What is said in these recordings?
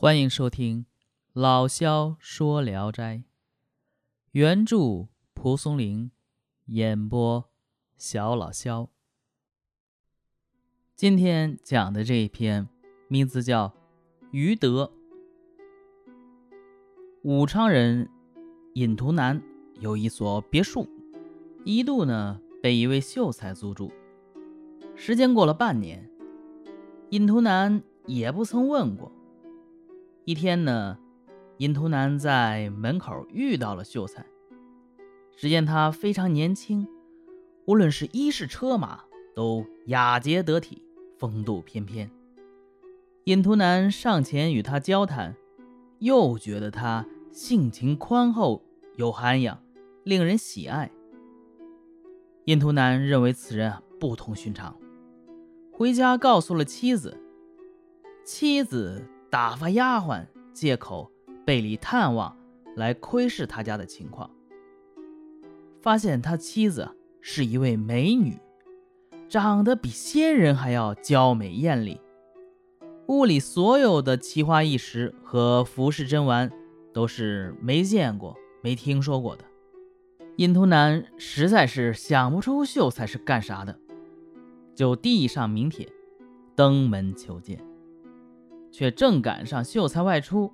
欢迎收听老萧说《聊斋》，原著蒲松龄，演播小老萧。今天讲的这一篇名字叫《余德》。武昌人尹图南有一所别墅，一度呢被一位秀才租住。时间过了半年，尹图南也不曾问过。一天呢，尹图南在门口遇到了秀才。只见他非常年轻，无论是衣饰车马都雅洁得体，风度翩翩。尹图南上前与他交谈，又觉得他性情宽厚有涵养，令人喜爱。尹图南认为此人不同寻常，回家告诉了妻子。妻子。打发丫鬟借口背里探望，来窥视他家的情况。发现他妻子是一位美女，长得比仙人还要娇美艳丽。屋里所有的奇花异石和服饰珍玩，都是没见过、没听说过的。印图男实在是想不出秀才是干啥的，就递上名帖，登门求见。却正赶上秀才外出。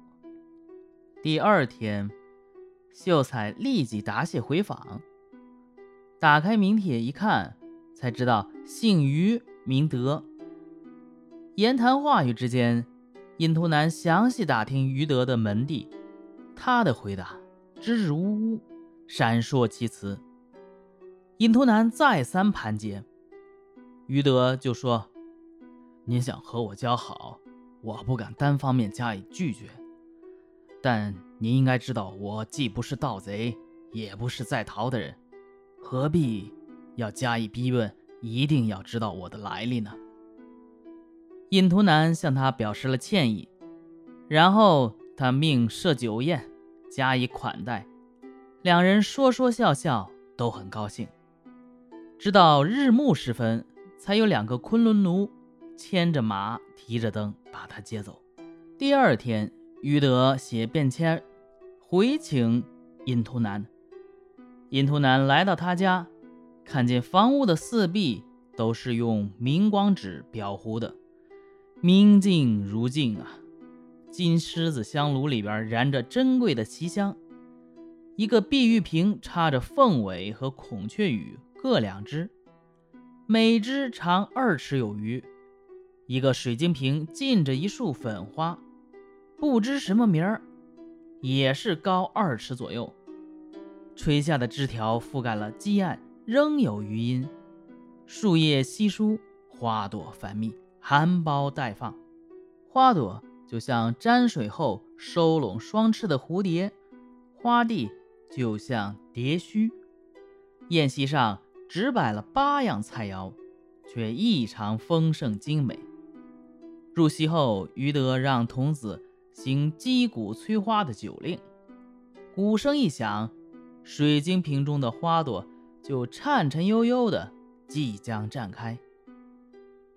第二天，秀才立即答谢回访。打开名帖一看，才知道姓于名德。言谈话语之间，尹图南详细打听于德的门第，他的回答支支吾吾，闪烁其词。尹图南再三盘结，于德就说：“您想和我交好。”我不敢单方面加以拒绝，但您应该知道，我既不是盗贼，也不是在逃的人，何必要加以逼问？一定要知道我的来历呢？尹图南向他表示了歉意，然后他命设酒宴，加以款待，两人说说笑笑，都很高兴。直到日暮时分，才有两个昆仑奴。牵着马，提着灯，把他接走。第二天，于德写便签回请尹图南。尹图南来到他家，看见房屋的四壁都是用明光纸裱糊的，明镜如镜啊！金狮子香炉里边燃着珍贵的奇香，一个碧玉瓶插着凤尾和孔雀羽各两只，每只长二尺有余。一个水晶瓶浸着一束粉花，不知什么名儿，也是高二尺左右。垂下的枝条覆盖了基岸，仍有余音。树叶稀疏，花朵繁密，含苞待放。花朵就像沾水后收拢双翅的蝴蝶，花蒂就像蝶须。宴席上只摆了八样菜肴，却异常丰盛精美。入席后，于德让童子行击鼓催花的酒令。鼓声一响，水晶瓶中的花朵就颤颤悠悠的即将绽开。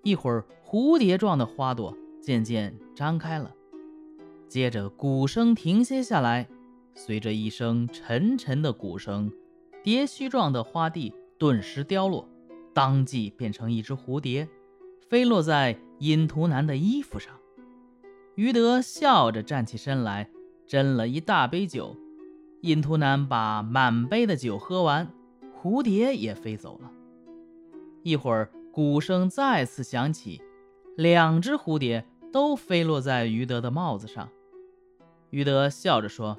一会儿，蝴蝶状的花朵渐渐张开了，接着鼓声停歇下来，随着一声沉沉的鼓声，蝶须状的花蒂顿时凋落，当即变成一只蝴蝶。飞落在尹图南的衣服上，于德笑着站起身来，斟了一大杯酒。尹图南把满杯的酒喝完，蝴蝶也飞走了。一会儿，鼓声再次响起，两只蝴蝶都飞落在于德的帽子上。于德笑着说：“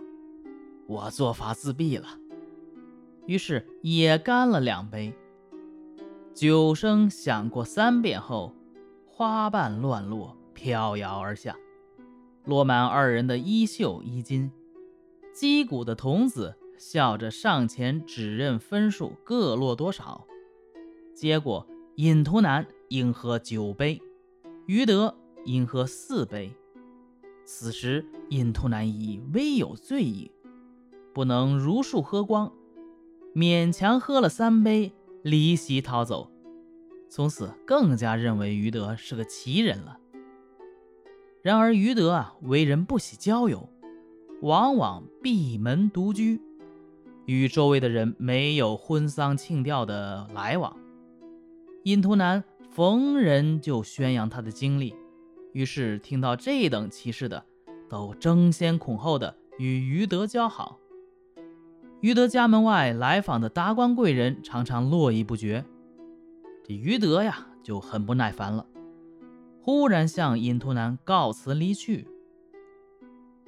我做法自毙了。”于是也干了两杯。酒声响过三遍后。花瓣乱落，飘摇而下，落满二人的衣袖衣襟。击鼓的童子笑着上前指认分数，各落多少。结果尹图南应喝九杯，余德应喝四杯。此时尹图南已微有醉意，不能如数喝光，勉强喝了三杯，离席逃走。从此更加认为于德是个奇人了。然而余德啊，为人不喜交友，往往闭门独居，与周围的人没有婚丧庆吊的来往。印图南逢人就宣扬他的经历，于是听到这等奇事的，都争先恐后的与余德交好。余德家门外来访的达官贵人常常络绎不绝，这余德呀就很不耐烦了。忽然向印图南告辞离去。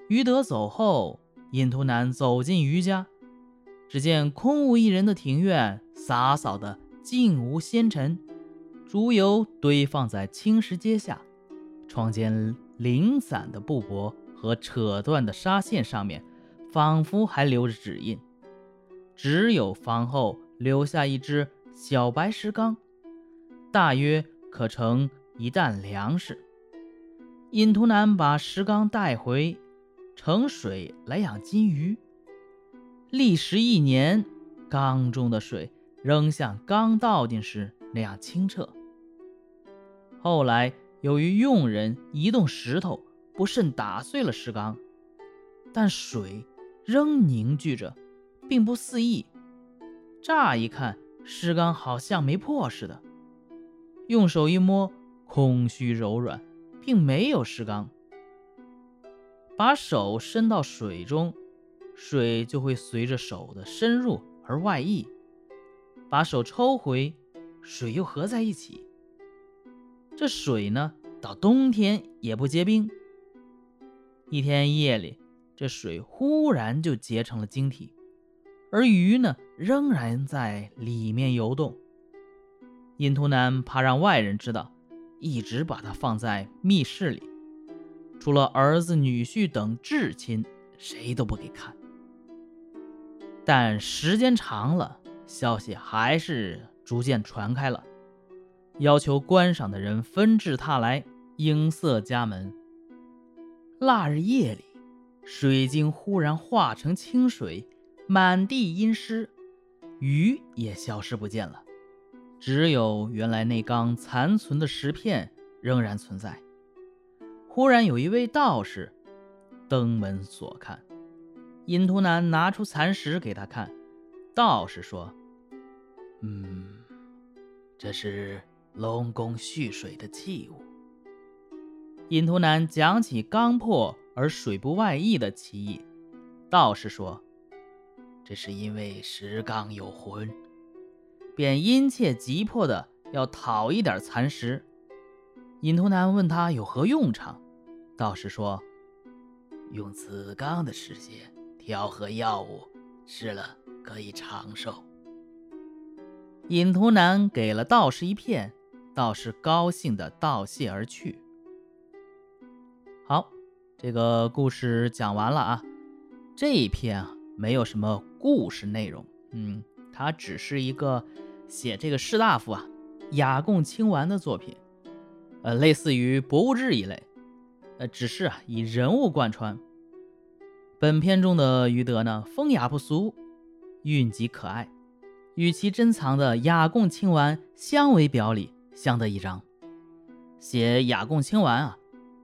于德走后，印图南走进余家，只见空无一人的庭院，洒扫的静无纤尘，竹油堆放在青石阶下，窗间零散的布帛和扯断的纱线上面，仿佛还留着指印。只有房后留下一只小白石缸，大约可盛。一担粮食，尹图南把石缸带回，盛水来养金鱼。历时一年，缸中的水仍像刚倒进时那样清澈。后来由于佣人移动石头，不慎打碎了石缸，但水仍凝聚着，并不肆意。乍一看，石缸好像没破似的，用手一摸。空虚柔软，并没有石缸。把手伸到水中，水就会随着手的深入而外溢；把手抽回，水又合在一起。这水呢，到冬天也不结冰。一天夜里，这水忽然就结成了晶体，而鱼呢，仍然在里面游动。印图南怕让外人知道。一直把它放在密室里，除了儿子、女婿等至亲，谁都不给看。但时间长了，消息还是逐渐传开了，要求观赏的人纷至沓来，映色家门。腊日夜里，水晶忽然化成清水，满地阴湿，鱼也消失不见了。只有原来那缸残存的石片仍然存在。忽然有一位道士登门所看，印图南拿出残石给他看。道士说：“嗯，这是龙宫蓄水的器物。”印图南讲起缸破而水不外溢的奇异。道士说：“这是因为石缸有魂。”便殷切急迫的要讨一点蚕食。尹图南问他有何用场，道士说：“用此缸的石屑调和药物，吃了可以长寿。”尹图南给了道士一片，道士高兴的道谢而去。好，这个故事讲完了啊。这一篇啊，没有什么故事内容，嗯。它只是一个写这个士大夫啊雅共清玩的作品，呃，类似于博物志一类，呃，只是啊以人物贯穿。本片中的于德呢，风雅不俗，韵极可爱，与其珍藏的雅共清玩相为表里，相得益彰。写雅共清玩啊，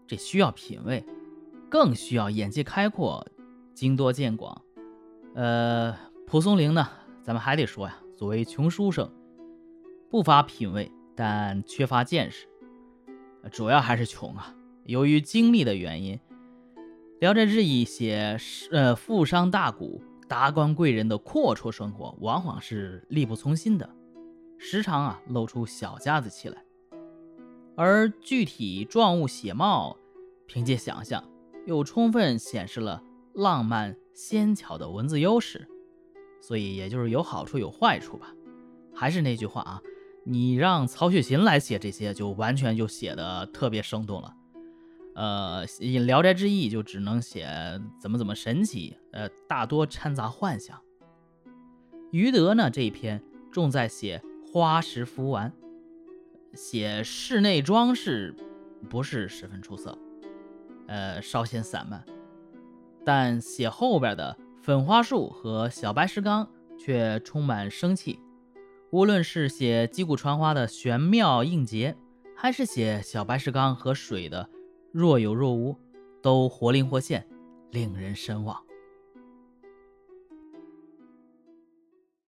这需要品味，更需要眼界开阔，经多见广。呃，蒲松龄呢？咱们还得说呀，作为穷书生，不乏品味，但缺乏见识，主要还是穷啊。由于经历的原因，《聊斋志异》写呃富商大贾、达官贵人的阔绰生活，往往是力不从心的，时常啊露出小家子气来。而具体状物写貌，凭借想象，又充分显示了浪漫纤巧的文字优势。所以也就是有好处有坏处吧，还是那句话啊，你让曹雪芹来写这些，就完全就写的特别生动了。呃，《聊斋志异》就只能写怎么怎么神奇，呃，大多掺杂幻想。余德呢这一篇重在写花石福玩，写室内装饰不是十分出色，呃，稍显散漫，但写后边的。粉花树和小白石缸却充满生气。无论是写击鼓传花的玄妙应节，还是写小白石缸和水的若有若无，都活灵活现，令人神往。